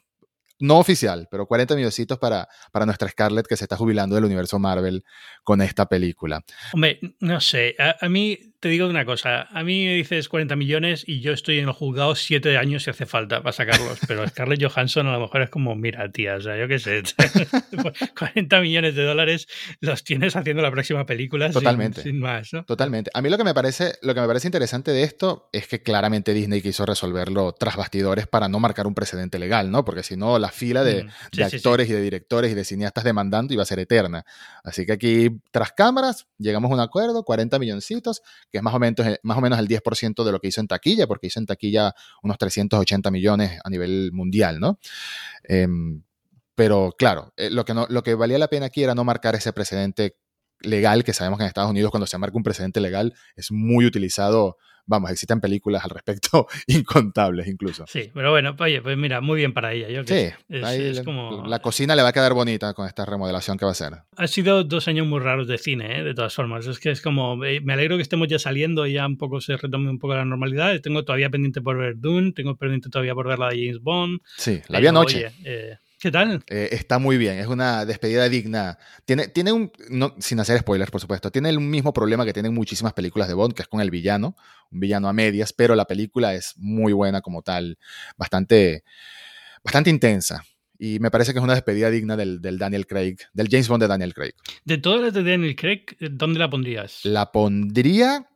no oficial, pero 40 milloncitos para, para nuestra Scarlett que se está jubilando del universo Marvel con esta película. Hombre, no sé, a, mí te digo una cosa, a mí me dices 40 millones y yo estoy en el juzgado 7 años si hace falta para sacarlos, pero <laughs> Scarlett Johansson a lo mejor es como, mira, tía, o sea, yo qué sé, <laughs> <laughs> 40 millones de dólares los tienes haciendo la próxima película Totalmente. Sin, más, ¿no? Totalmente. A mí lo que, me parece, lo que me parece interesante de esto es que claramente Disney quiso resolverlo tras bastidores para no marcar un precedente legal, ¿no? Porque si no, la fila de, mm, actores y de directores y de cineastas demandando iba a ser eterna. Así que aquí, tras cámaras, llegamos a un acuerdo, 40 milloncitos, que es más o menos, más o menos el 10% de lo que hizo en taquilla, porque hizo en taquilla unos 380 millones a nivel mundial, ¿no? Em, pero claro, eh, lo, que lo que valía la pena aquí era no marcar ese precedente legal, que sabemos que en Estados Unidos cuando se marca un precedente legal es muy utilizado vamos, existen películas al respecto <laughs> incontables incluso. Sí, pero bueno, oye, pues mira, muy bien para ella. Yo sí, la, cocina le va a quedar bonita con esta remodelación que va a hacer. Ha sido dos años muy raros de cine, ¿eh? de todas formas. Es que es como, eh, me alegro que estemos ya saliendo y ya un poco se retome un poco la normalidad. Tengo todavía pendiente por ver Dune, tengo pendiente todavía por ver la de James Bond. Sí, la vi anoche. eh, ¿Qué tal? Eh, está muy bien, es una despedida digna. Tiene, tiene un, no, sin hacer spoilers, por supuesto, tiene el mismo problema que tienen muchísimas películas de Bond, que es con el villano, un villano a medias, pero la película es muy buena como tal, bastante, bastante intensa. Y me parece que es una despedida digna del, del Daniel Craig, del James Bond de Daniel Craig. De todas las de Daniel Craig, ¿dónde la pondrías? La pondría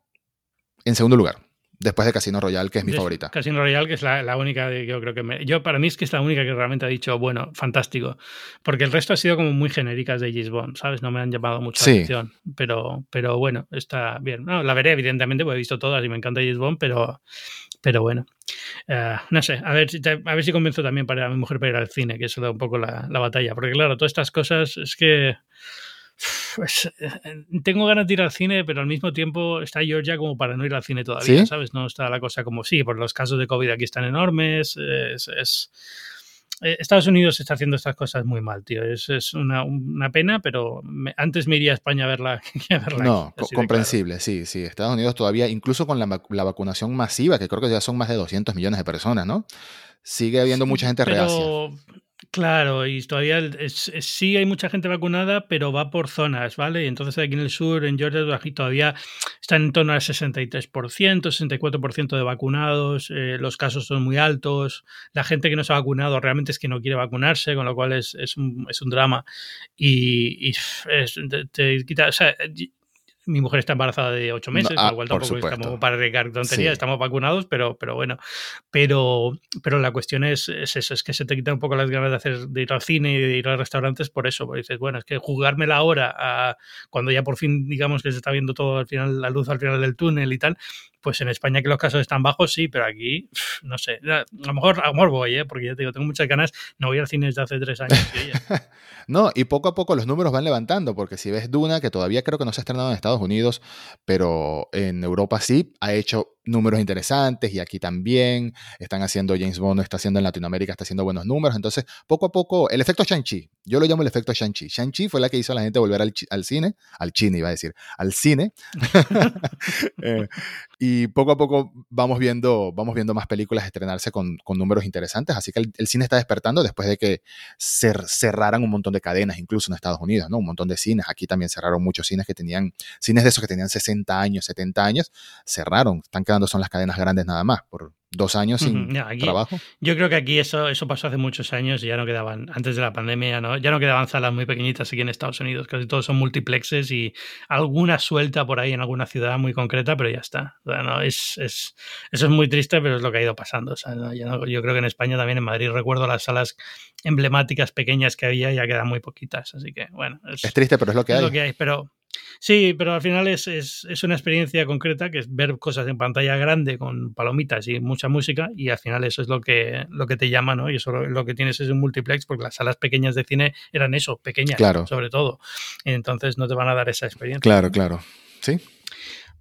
en segundo lugar después de Casino Royale, que es mi favorita. Casino Royale, que es la, única que yo creo que me, yo para mí es que es la única que realmente ha dicho, bueno, fantástico, porque el resto ha sido como muy genéricas de Bond, ¿sabes? No me han llamado mucho la atención, pero, pero bueno, está bien. No, la veré evidentemente, porque he visto todas y me encanta Bond, pero, pero bueno. Eh, no sé, a ver, si, a ver si convenzo también para mi mujer para ir al cine, que eso da un poco la, la batalla, porque claro, todas estas cosas es que pues eh, tengo ganas de ir al cine, pero al mismo tiempo está Georgia como para no ir al cine todavía, ¿sabes? No está la cosa como sí, por los casos de COVID aquí están enormes. Es, eh, Estados Unidos está haciendo estas cosas muy mal, tío. Es, una, pena, pero antes me iría a España a verla. <laughs> no, comprensible, sí, sí. Estados Unidos todavía, incluso con la, vacunación masiva, que creo que ya son más de 200 millones de personas, ¿no? Sigue habiendo mucha gente pero... reacia Claro, y todavía sí hay mucha gente vacunada, pero va por zonas, ¿vale? Y entonces aquí en el sur, en Georgia, todavía están en torno al 63%, 64% de vacunados, eh, los casos son muy altos, la gente que no se ha vacunado realmente es que no quiere vacunarse, con lo cual es, es, un, es un drama. Y, te, quita, mi mujer está embarazada de ocho meses, ah, igual tampoco estamos para regar tonterías, estamos vacunados, pero, pero bueno. Pero, pero la cuestión es, eso, es que se te quitan un poco las ganas de hacer, de ir al cine y de ir a restaurantes por eso, porque dices, bueno, es que jugármela ahora a, cuando ya por fin digamos que se está viendo todo al final, la luz al final del túnel y tal, pues en España que los casos están bajos, sí, pero aquí, no sé, a lo mejor, a lo mejor voy, ¿eh? porque ya te digo, tengo muchas ganas, no voy al cine desde hace tres años. <laughs> no, y poco a poco los números van levantando, porque si ves Duna, que todavía creo que no se ha estrenado en Estados Unidos, pero en Europa sí, ha hecho números interesantes y aquí también están haciendo James Bond, está haciendo en Latinoamérica, está haciendo buenos números. Entonces, poco a poco, el efecto Shang-Chi, yo lo llamo el efecto Shang-Chi. Shang-Chi fue la que hizo a la gente volver al, cine, al cine iba a decir, al cine. <laughs> Eh, y poco a poco vamos viendo, vamos viendo más películas estrenarse con, con números interesantes. Así que el, cine está despertando después de que cerraran un montón de cadenas, incluso en Estados Unidos, ¿no? Un montón de cines. Aquí también cerraron muchos cines que tenían, cines de esos que tenían 60 años, 70 años, cerraron. Están quedando son las cadenas grandes nada más, por, dos años sin trabajo. Yo creo que aquí eso, eso pasó hace muchos años y ya no quedaban, antes de la pandemia, ya no, ya no quedaban salas muy pequeñitas aquí en Estados Unidos. Casi todos son multiplexes y alguna suelta por ahí en alguna ciudad muy concreta, pero ya está. no, es, es, eso es muy triste, pero es lo que ha ido pasando. yo, creo que en España también, en Madrid, recuerdo las salas emblemáticas pequeñas que había, ya quedan muy poquitas. Así que, bueno. Es, triste, pero es lo que hay. Lo que hay pero Sí, pero al final es, es, es, una experiencia concreta que es ver cosas en pantalla grande con palomitas y mucha música y al final eso es lo que, lo que te llama, ¿no? Y eso lo, que tienes es un multiplex porque las salas pequeñas de cine eran eso, pequeñas, claro. sobre todo. Entonces no te van a dar esa experiencia. Claro, claro. Sí.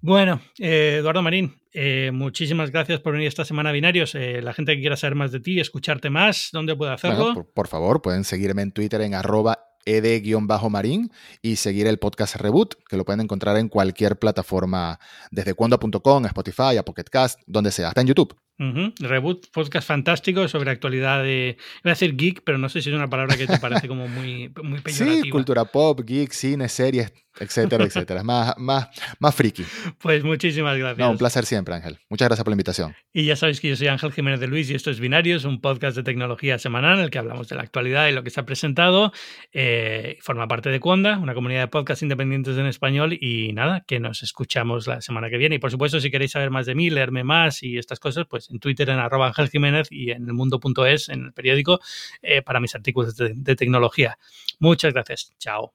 Bueno, eh, Eduardo Marín, eh, muchísimas gracias por venir esta semana a Binarios. Eh, la gente que quiera saber más de ti, escucharte más, ¿dónde puede hacerlo? por, por, favor, pueden seguirme en Twitter en arroba ed-marín y seguir el podcast Reboot, que lo pueden encontrar en cualquier plataforma, desde cuando.com, Spotify, a Pocket Cast, donde sea, hasta en YouTube. Reboot, podcast fantástico sobre actualidad de. Voy a decir geek, pero no sé si es una palabra que te parece como muy, muy peyorativa. Sí, cultura pop, geek, cine, series, etcétera, etcétera. Más, más, más friki. Pues muchísimas gracias. No, un placer siempre, Ángel. Muchas gracias por la invitación. Y ya sabéis que yo soy Ángel Jiménez de Luis y esto es Binarios, un podcast de tecnología semanal en el que hablamos de la actualidad y lo que se ha presentado. Eh, forma parte de Conda, una comunidad de podcasts independientes en español. Y nada, que nos escuchamos la semana que viene. Y por supuesto, si queréis saber más de mí, leerme más y estas cosas, pues en Twitter en arroba Ángel Jiménez y en el mundo.es, en el periódico, eh, para mis artículos de, de tecnología. Muchas gracias. Chao.